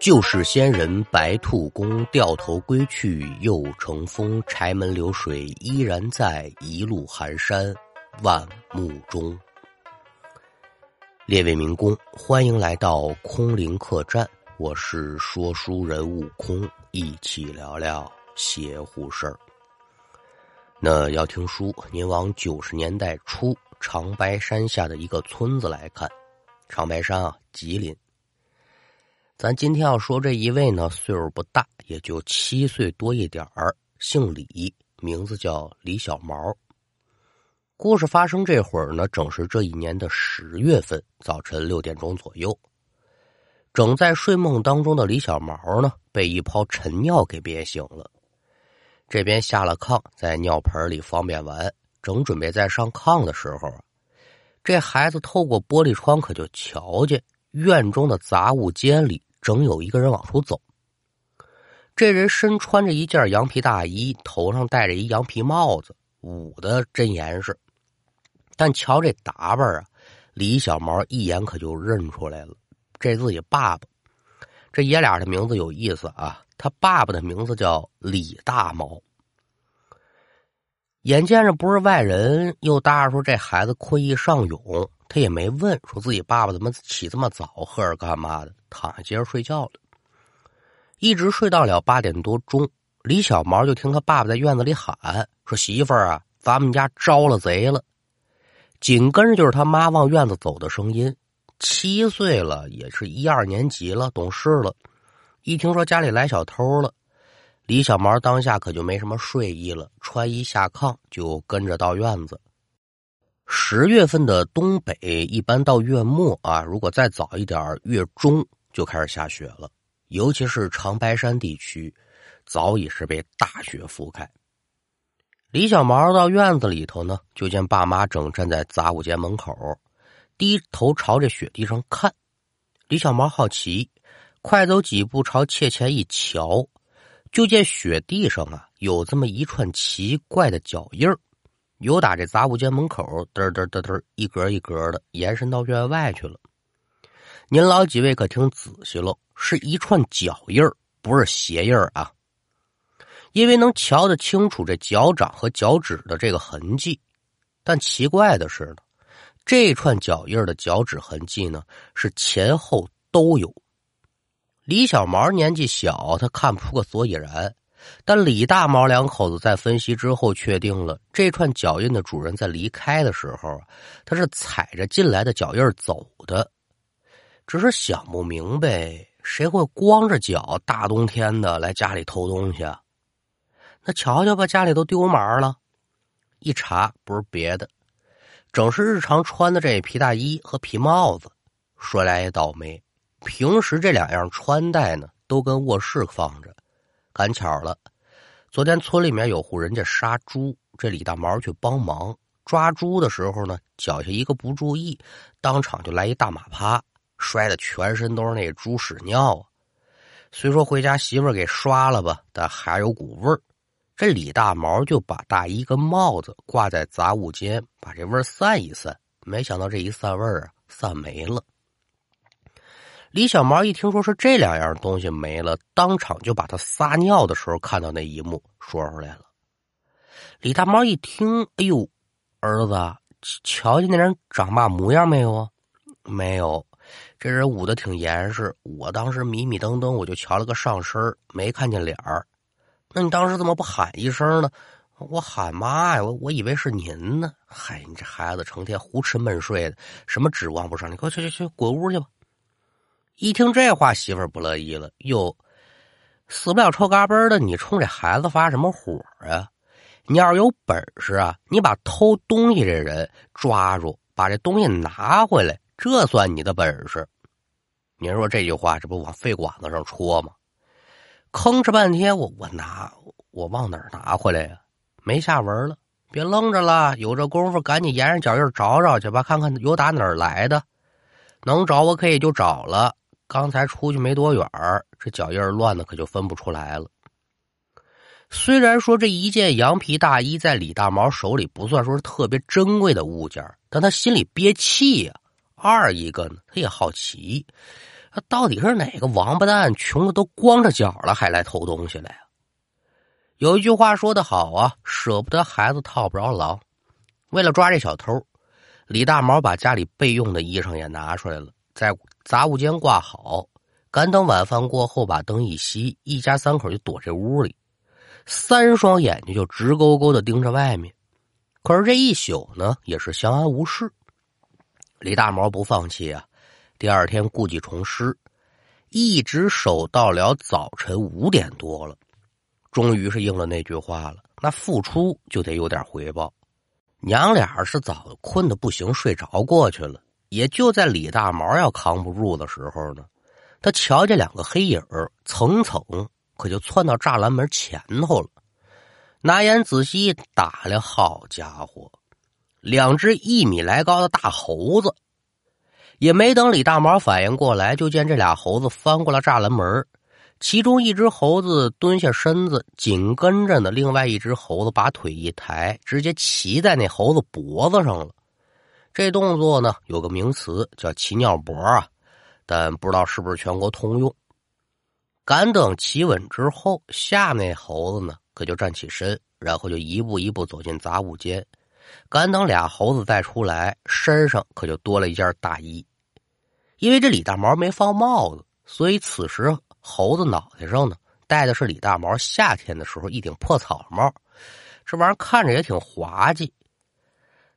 旧时仙人白兔公，掉头归去又成风。柴门流水依然在，一路寒山万木中。列位民工，欢迎来到空灵客栈，我是说书人悟空，一起聊聊邪乎事儿。那要听书，您往九十年代初长白山下的一个村子来看。长白山啊，吉林。咱今天要说这一位呢，岁数不大，也就七岁多一点儿，姓李，名字叫李小毛。故事发生这会儿呢，正是这一年的十月份早晨六点钟左右。正在睡梦当中的李小毛呢，被一泡晨尿给憋醒了。这边下了炕，在尿盆里方便完，正准备再上炕的时候，这孩子透过玻璃窗可就瞧见院中的杂物间里。正有一个人往出走，这人身穿着一件羊皮大衣，头上戴着一羊皮帽子，捂得真严实。但瞧这打扮啊，李小毛一眼可就认出来了，这自己爸爸。这爷俩的名字有意思啊，他爸爸的名字叫李大毛。眼见着不是外人，又搭着说这孩子困意上涌。他也没问，说自己爸爸怎么起这么早，喝着干嘛的，躺下接着睡觉了。一直睡到了八点多钟，李小毛就听他爸爸在院子里喊：“说媳妇儿啊，咱们家招了贼了。”紧跟着就是他妈往院子走的声音。七岁了，也是一二年级了，懂事了。一听说家里来小偷了，李小毛当下可就没什么睡意了，穿衣下炕就跟着到院子。十月份的东北一般到月末啊，如果再早一点月中就开始下雪了。尤其是长白山地区，早已是被大雪覆盖。李小毛到院子里头呢，就见爸妈正站在杂物间门口，低头朝着雪地上看。李小毛好奇，快走几步朝切前一瞧，就见雪地上啊有这么一串奇怪的脚印儿。由打这杂物间门口嘚嘚嘚嘚一格一格的延伸到院外去了。您老几位可听仔细喽，是一串脚印儿，不是鞋印儿啊。因为能瞧得清楚这脚掌和脚趾的这个痕迹，但奇怪的是呢，这串脚印的脚趾痕迹呢是前后都有。李小毛年纪小，他看不出个所以然。但李大毛两口子在分析之后，确定了这串脚印的主人在离开的时候，他是踩着进来的脚印走的。只是想不明白，谁会光着脚大冬天的来家里偷东西啊？那瞧瞧吧，家里都丢嘛了。一查，不是别的，正是日常穿的这皮大衣和皮帽子。说来也倒霉，平时这两样穿戴呢，都跟卧室放着。赶巧了，昨天村里面有户人家杀猪，这李大毛去帮忙抓猪的时候呢，脚下一个不注意，当场就来一大马趴，摔的全身都是那猪屎尿啊！虽说回家媳妇给刷了吧，但还有股味儿。这李大毛就把大衣跟帽子挂在杂物间，把这味儿散一散。没想到这一散味儿啊，散没了。李小毛一听说是这两样东西没了，当场就把他撒尿的时候看到那一幕说出来了。李大毛一听，哎呦，儿子，瞧见那人长嘛模样没有啊？没有，这人捂得挺严实。我当时迷迷瞪瞪，我就瞧了个上身没看见脸儿。那你当时怎么不喊一声呢？我喊妈呀，我我以为是您呢。嗨，你这孩子成天胡吃闷睡的，什么指望不上？你快去去去，滚屋去吧。一听这话，媳妇儿不乐意了。哟，死不了臭嘎嘣的，你冲这孩子发什么火啊？你要是有本事啊，你把偷东西这人抓住，把这东西拿回来，这算你的本事。您说这句话，这不往肺管子上戳吗？吭哧半天，我我拿我往哪儿拿回来呀？没下文了。别愣着了，有这功夫，赶紧沿着脚印找找去吧，看看有打哪儿来的。能找我可以就找了。刚才出去没多远这脚印乱的可就分不出来了。虽然说这一件羊皮大衣在李大毛手里不算说是特别珍贵的物件，但他心里憋气呀。二一个呢，他也好奇，到底是哪个王八蛋穷的都光着脚了，还来偷东西来呀？有一句话说得好啊，舍不得孩子套不着狼。为了抓这小偷，李大毛把家里备用的衣裳也拿出来了，在杂物间挂好。赶等晚饭过后，把灯一熄，一家三口就躲这屋里，三双眼睛就直勾勾的盯着外面。可是这一宿呢，也是相安无事。李大毛不放弃啊，第二天故技重施，一直守到了早晨五点多了，终于是应了那句话了：那付出就得有点回报。娘俩是早困得不行，睡着过去了。也就在李大毛要扛不住的时候呢。他瞧见两个黑影蹭蹭，可就窜到栅栏门前头了。拿眼仔细一打量，好家伙，两只一米来高的大猴子！也没等李大毛反应过来，就见这俩猴子翻过了栅栏门，其中一只猴子蹲下身子，紧跟着呢，另外一只猴子把腿一抬，直接骑在那猴子脖子上了。这动作呢，有个名词叫“骑尿脖”啊。但不知道是不是全国通用。赶等骑稳之后，下那猴子呢，可就站起身，然后就一步一步走进杂物间。赶等俩猴子再出来，身上可就多了一件大衣。因为这李大毛没放帽子，所以此时猴子脑袋上呢戴的是李大毛夏天的时候一顶破草帽。这玩意儿看着也挺滑稽。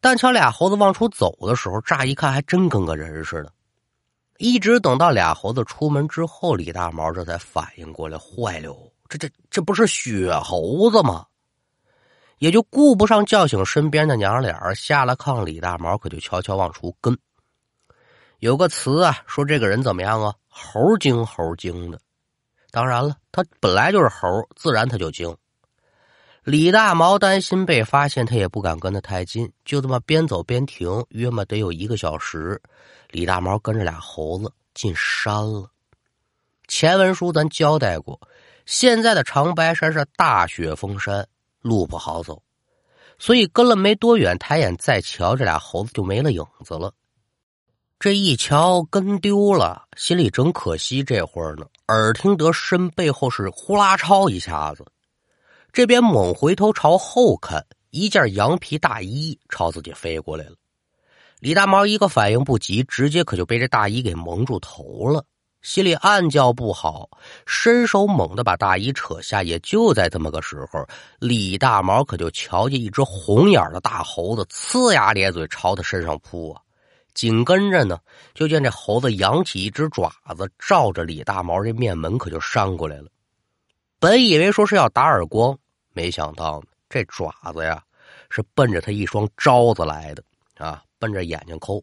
但瞧俩猴子往出走的时候，乍一看还真跟个人似的。一直等到俩猴子出门之后，李大毛这才反应过来，坏了，这这这不是雪猴子吗？也就顾不上叫醒身边的娘俩，下了炕，李大毛可就悄悄往出跟。有个词啊，说这个人怎么样啊？猴精猴精的。当然了，他本来就是猴，自然他就精。李大毛担心被发现，他也不敢跟他太近，就这么边走边停，约么得有一个小时。李大毛跟着俩猴子进山了。前文书咱交代过，现在的长白山是大雪封山，路不好走，所以跟了没多远，抬眼再瞧，这俩猴子就没了影子了。这一瞧跟丢了，心里正可惜。这会儿呢，耳听得身背后是呼啦超一下子。这边猛回头朝后看，一件羊皮大衣朝自己飞过来了。李大毛一个反应不及，直接可就被这大衣给蒙住头了，心里暗叫不好，伸手猛地把大衣扯下。也就在这么个时候，李大毛可就瞧见一只红眼的大猴子呲牙咧嘴朝他身上扑啊！紧跟着呢，就见这猴子扬起一只爪子，照着李大毛这面门可就扇过来了。本以为说是要打耳光。没想到，这爪子呀，是奔着他一双招子来的啊，奔着眼睛抠。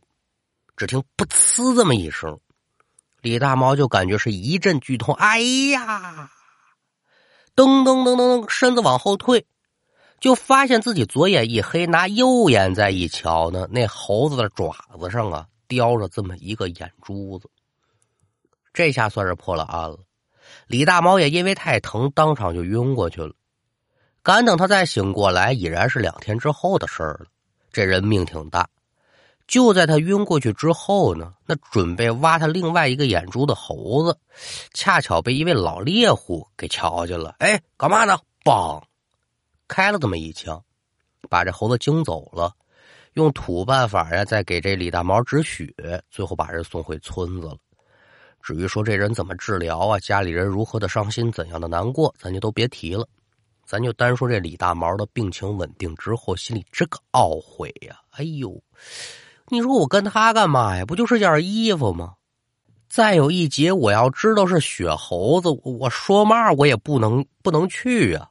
只听“噗呲”这么一声，李大毛就感觉是一阵剧痛，哎呀！噔噔噔噔噔，身子往后退，就发现自己左眼一黑，拿右眼再一瞧呢，那猴子的爪子上啊，叼着这么一个眼珠子。这下算是破了案了。李大毛也因为太疼，当场就晕过去了。赶等他再醒过来，已然是两天之后的事儿了。这人命挺大，就在他晕过去之后呢，那准备挖他另外一个眼珠的猴子，恰巧被一位老猎户给瞧见了。哎，干嘛呢？嘣，开了这么一枪，把这猴子惊走了。用土办法呀，再给这李大毛止血，最后把人送回村子了。至于说这人怎么治疗啊，家里人如何的伤心，怎样的难过，咱就都别提了。咱就单说这李大毛的病情稳定之后，心里这个懊悔呀！哎呦，你说我跟他干嘛呀？不就是件衣服吗？再有一节，我要知道是雪猴子，我说嘛我也不能不能去呀。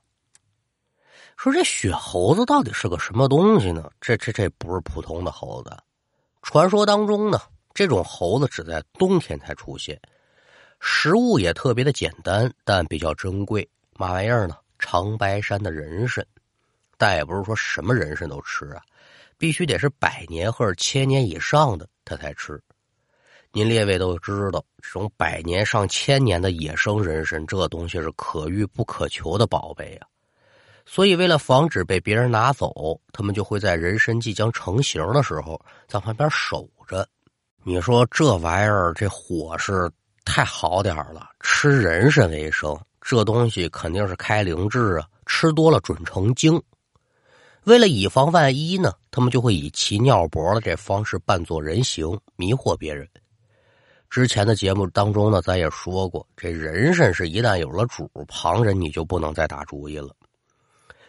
说这雪猴子到底是个什么东西呢？这这这不是普通的猴子，传说当中呢，这种猴子只在冬天才出现，食物也特别的简单，但比较珍贵。嘛玩意儿呢？长白山的人参，但也不是说什么人参都吃啊，必须得是百年或者千年以上的他才吃。您列位都知道，这种百年上千年的野生人参，这东西是可遇不可求的宝贝啊。所以为了防止被别人拿走，他们就会在人参即将成型的时候，在旁边守着。你说这玩意儿，这火是太好点了，吃人参为生，这东西肯定是开灵智啊，吃多了准成精。为了以防万一呢，他们就会以骑尿脖的这方式扮作人形，迷惑别人。之前的节目当中呢，咱也说过，这人参是一旦有了主，旁人你就不能再打主意了。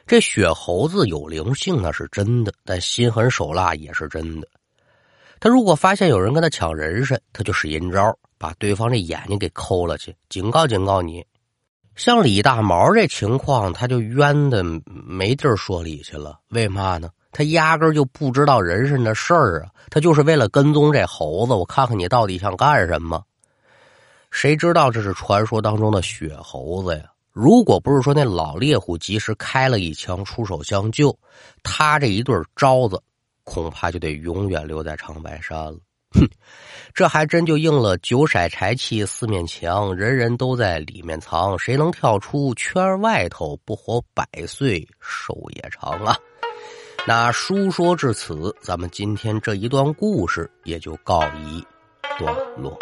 这血猴子有灵性那是真的，但心狠手辣也是真的。他如果发现有人跟他抢人参，他就使阴招，把对方这眼睛给抠了去，警告警告你。像李大毛这情况，他就冤的没地儿说理去了。为嘛呢？他压根就不知道人参的事儿啊！他就是为了跟踪这猴子，我看看你到底想干什么。谁知道这是传说当中的血猴子呀？如果不是说那老猎户及时开了一枪出手相救，他这一对招子恐怕就得永远留在长白山了。哼，这还真就应了“九色柴气四面墙，人人都在里面藏，谁能跳出圈外头，不活百岁寿也长啊！”那书说至此，咱们今天这一段故事也就告一段落。